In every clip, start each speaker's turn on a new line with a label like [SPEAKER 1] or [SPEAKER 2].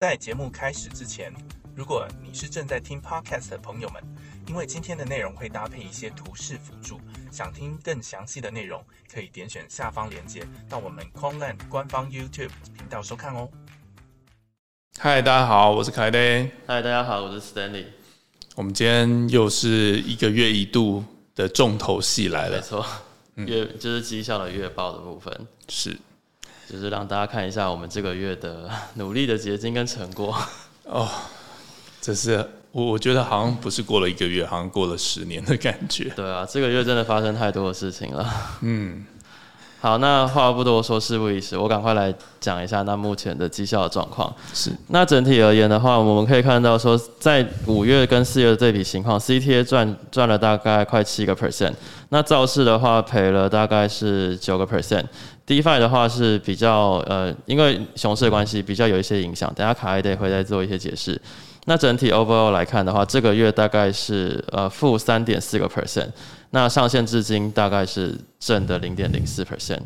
[SPEAKER 1] 在节目开始之前，如果你是正在听 Podcast 的朋友们，因为今天的内容会搭配一些图示辅助，想听更详细的内容，可以点选下方链接到我们 Conland 官方 YouTube 频道收看哦。嗨，大家好，我是凯雷。
[SPEAKER 2] 嗨，大家好，我是 Stanley。
[SPEAKER 1] 我们今天又是一个月一度的重头戏来了，
[SPEAKER 2] 没错，月就是绩效的月报的部分
[SPEAKER 1] 是。
[SPEAKER 2] 就是让大家看一下我们这个月的 努力的结晶跟成果哦，
[SPEAKER 1] 这是我我觉得好像不是过了一个月，好像过了十年的感觉。
[SPEAKER 2] 对啊，这个月真的发生太多的事情了。嗯。好，那话不多说，事不宜迟，我赶快来讲一下那目前的绩效的状况。
[SPEAKER 1] 是，
[SPEAKER 2] 那整体而言的话，我们可以看到说，在五月跟四月的对比情况，CTA 赚赚了大概快七个 percent，那造势的话赔了大概是九个 percent，DeFi 的话是比较呃，因为熊市的关系比较有一些影响，等下卡一 day 会再做一些解释。那整体 overall 来看的话，这个月大概是呃负三点四个 percent。那上线至今大概是正的零点零四 percent。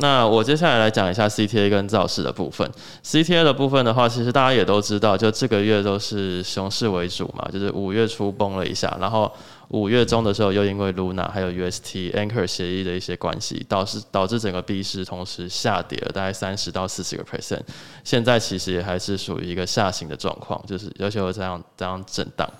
[SPEAKER 2] 那我接下来来讲一下 CTA 跟造势的部分。CTA 的部分的话，其实大家也都知道，就这个月都是熊市为主嘛，就是五月初崩了一下，然后五月中的时候又因为 Luna 还有 UST Anchor 协议的一些关系，导致导致整个币市同时下跌了大概三十到四十个 percent。现在其实也还是属于一个下行的状况，就是而且这样这样震荡。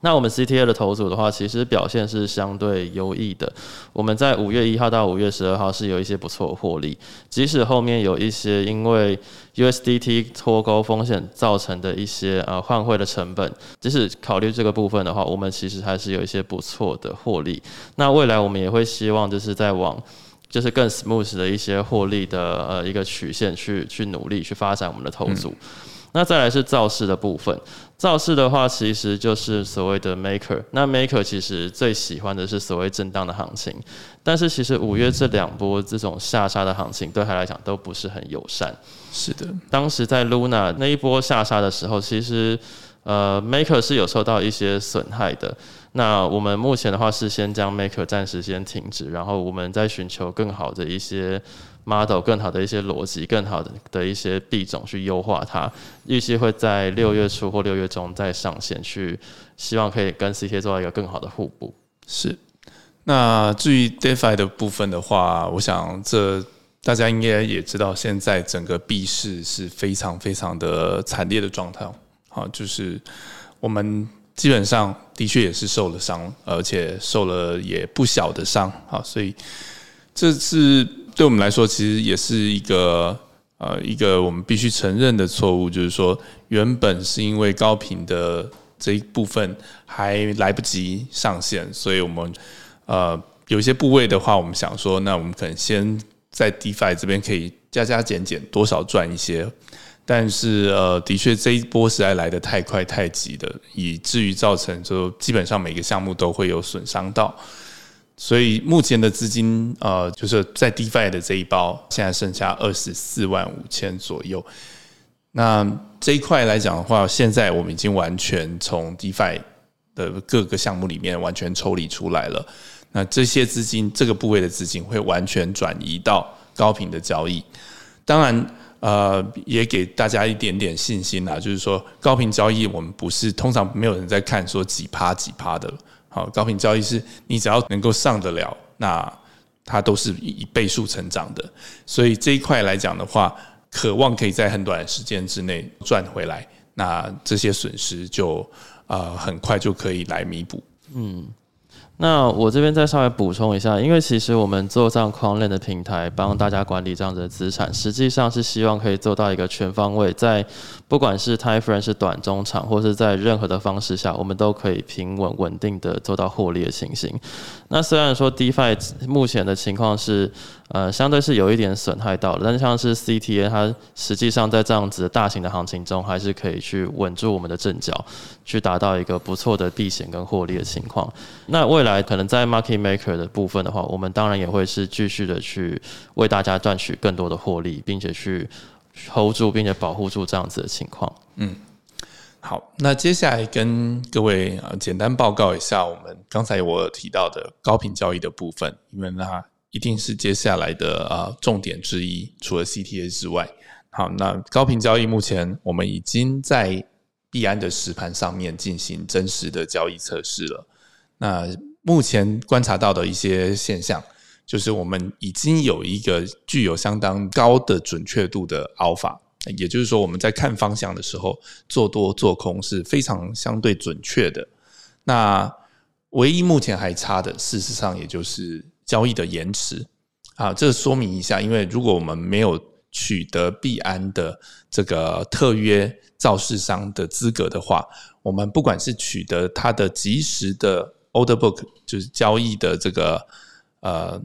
[SPEAKER 2] 那我们 CTA 的头组的话，其实表现是相对优异的。我们在五月一号到五月十二号是有一些不错的获利，即使后面有一些因为 USDT 脱钩风险造成的一些呃换汇的成本，即使考虑这个部分的话，我们其实还是有一些不错的获利。那未来我们也会希望就是在往就是更 smooth 的一些获利的呃一个曲线去去努力去发展我们的头组。那再来是造势的部分，造势的话其实就是所谓的 maker。那 maker 其实最喜欢的是所谓震荡的行情，但是其实五月这两波这种下杀的行情对他来讲都不是很友善。
[SPEAKER 1] 是的，
[SPEAKER 2] 当时在 Luna 那一波下杀的时候，其实呃 maker 是有受到一些损害的。那我们目前的话是先将 maker 暂时先停止，然后我们再寻求更好的一些。Model 更好的一些逻辑，更好的的一些币种去优化它，预计会在六月初或六月中再上线，去希望可以跟 ct 做到一个更好的互补。
[SPEAKER 1] 是。那至于 DeFi 的部分的话，我想这大家应该也知道，现在整个币市是非常非常的惨烈的状态。好，就是我们基本上的确也是受了伤，而且受了也不小的伤。好，所以这是。对我们来说，其实也是一个呃一个我们必须承认的错误，就是说，原本是因为高频的这一部分还来不及上线，所以我们呃有一些部位的话，我们想说，那我们可能先在 DeFi 这边可以加加减减，多少赚一些。但是呃，的确这一波实在来的太快太急的，以至于造成就基本上每个项目都会有损伤到。所以目前的资金，呃，就是在 DeFi 的这一包，现在剩下二十四万五千左右。那这一块来讲的话，现在我们已经完全从 DeFi 的各个项目里面完全抽离出来了。那这些资金，这个部位的资金会完全转移到高频的交易。当然，呃，也给大家一点点信心啦，就是说高频交易，我们不是通常没有人在看说几趴几趴的。好，高频交易是你只要能够上得了，那它都是以倍数成长的。所以这一块来讲的话，渴望可以在很短的时间之内赚回来，那这些损失就啊很快就可以来弥补。嗯。
[SPEAKER 2] 那我这边再稍微补充一下，因为其实我们做这样框链的平台，帮大家管理这样子的资产，实际上是希望可以做到一个全方位，在不管是 time frame 是短中长，或是在任何的方式下，我们都可以平稳稳定的做到获利的情形。那虽然说 DeFi 目前的情况是，呃，相对是有一点损害到了，但是像是 CTA，它实际上在这样子大型的行情中，还是可以去稳住我们的阵脚，去达到一个不错的避险跟获利的情况。那未来。可能在 market maker 的部分的话，我们当然也会是继续的去为大家赚取更多的获利，并且去 hold 住，并且保护住这样子的情况。嗯，
[SPEAKER 1] 好，那接下来跟各位呃简单报告一下，我们刚才我提到的高频交易的部分，因为那一定是接下来的呃重点之一，除了 CTA 之外，好，那高频交易目前我们已经在币安的实盘上面进行真实的交易测试了。那目前观察到的一些现象，就是我们已经有一个具有相当高的准确度的 alpha，也就是说我们在看方向的时候，做多做空是非常相对准确的。那唯一目前还差的，事实上也就是交易的延迟啊。这说明一下，因为如果我们没有取得币安的这个特约造市商的资格的话，我们不管是取得它的及时的 order book，就是交易的这个呃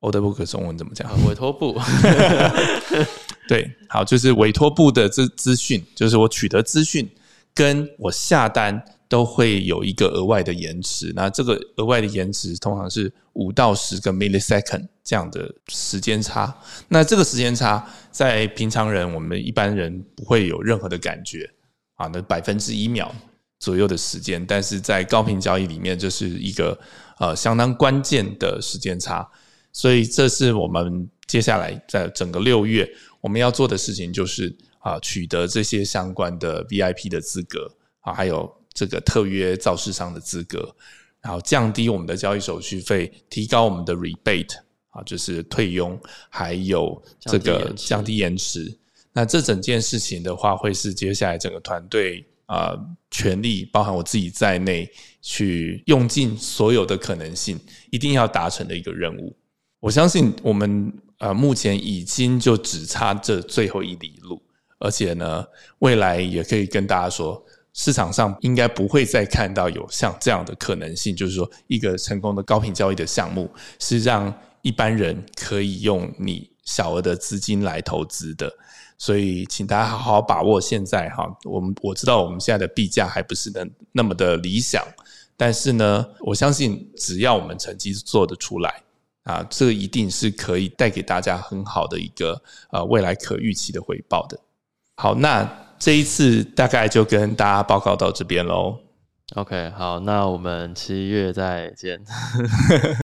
[SPEAKER 1] order book 中文怎么讲？
[SPEAKER 2] 委托部。
[SPEAKER 1] 对，好，就是委托部的资资讯，就是我取得资讯跟我下单。都会有一个额外的延迟，那这个额外的延迟通常是五到十个 millisecond 这样的时间差。那这个时间差在平常人，我们一般人不会有任何的感觉啊，那百分之一秒左右的时间，但是在高频交易里面，这是一个呃相当关键的时间差。所以这是我们接下来在整个六月我们要做的事情，就是啊取得这些相关的 VIP 的资格啊，还有。这个特约造市商的资格，然后降低我们的交易手续费，提高我们的 rebate 啊，就是退佣，还有这个降低延迟。那这整件事情的话，会是接下来整个团队啊，全力包含我自己在内，去用尽所有的可能性，一定要达成的一个任务。我相信我们呃，目前已经就只差这最后一里路，而且呢，未来也可以跟大家说。市场上应该不会再看到有像这样的可能性，就是说一个成功的高频交易的项目是让一般人可以用你小额的资金来投资的，所以请大家好好把握现在哈。我们我知道我们现在的币价还不是那那么的理想，但是呢，我相信只要我们成绩做得出来啊，这一定是可以带给大家很好的一个呃未来可预期的回报的。好，那。这一次大概就跟大家报告到这边喽。
[SPEAKER 2] OK，好，那我们七月再见。